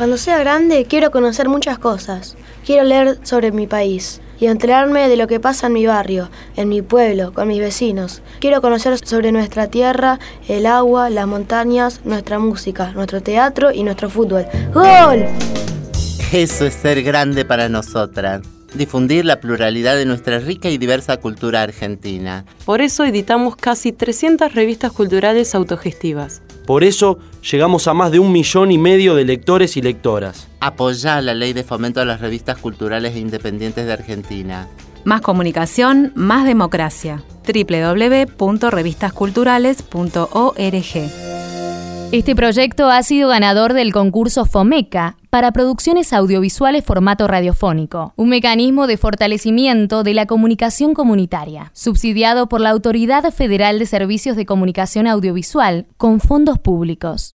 Cuando sea grande quiero conocer muchas cosas. Quiero leer sobre mi país y enterarme de lo que pasa en mi barrio, en mi pueblo, con mis vecinos. Quiero conocer sobre nuestra tierra, el agua, las montañas, nuestra música, nuestro teatro y nuestro fútbol. ¡Gol! Eso es ser grande para nosotras difundir la pluralidad de nuestra rica y diversa cultura argentina. Por eso editamos casi 300 revistas culturales autogestivas. Por eso llegamos a más de un millón y medio de lectores y lectoras. Apoya la ley de fomento a las revistas culturales e independientes de Argentina. Más comunicación, más democracia. www.revistasculturales.org este proyecto ha sido ganador del concurso FOMECA para producciones audiovisuales formato radiofónico, un mecanismo de fortalecimiento de la comunicación comunitaria, subsidiado por la Autoridad Federal de Servicios de Comunicación Audiovisual con fondos públicos.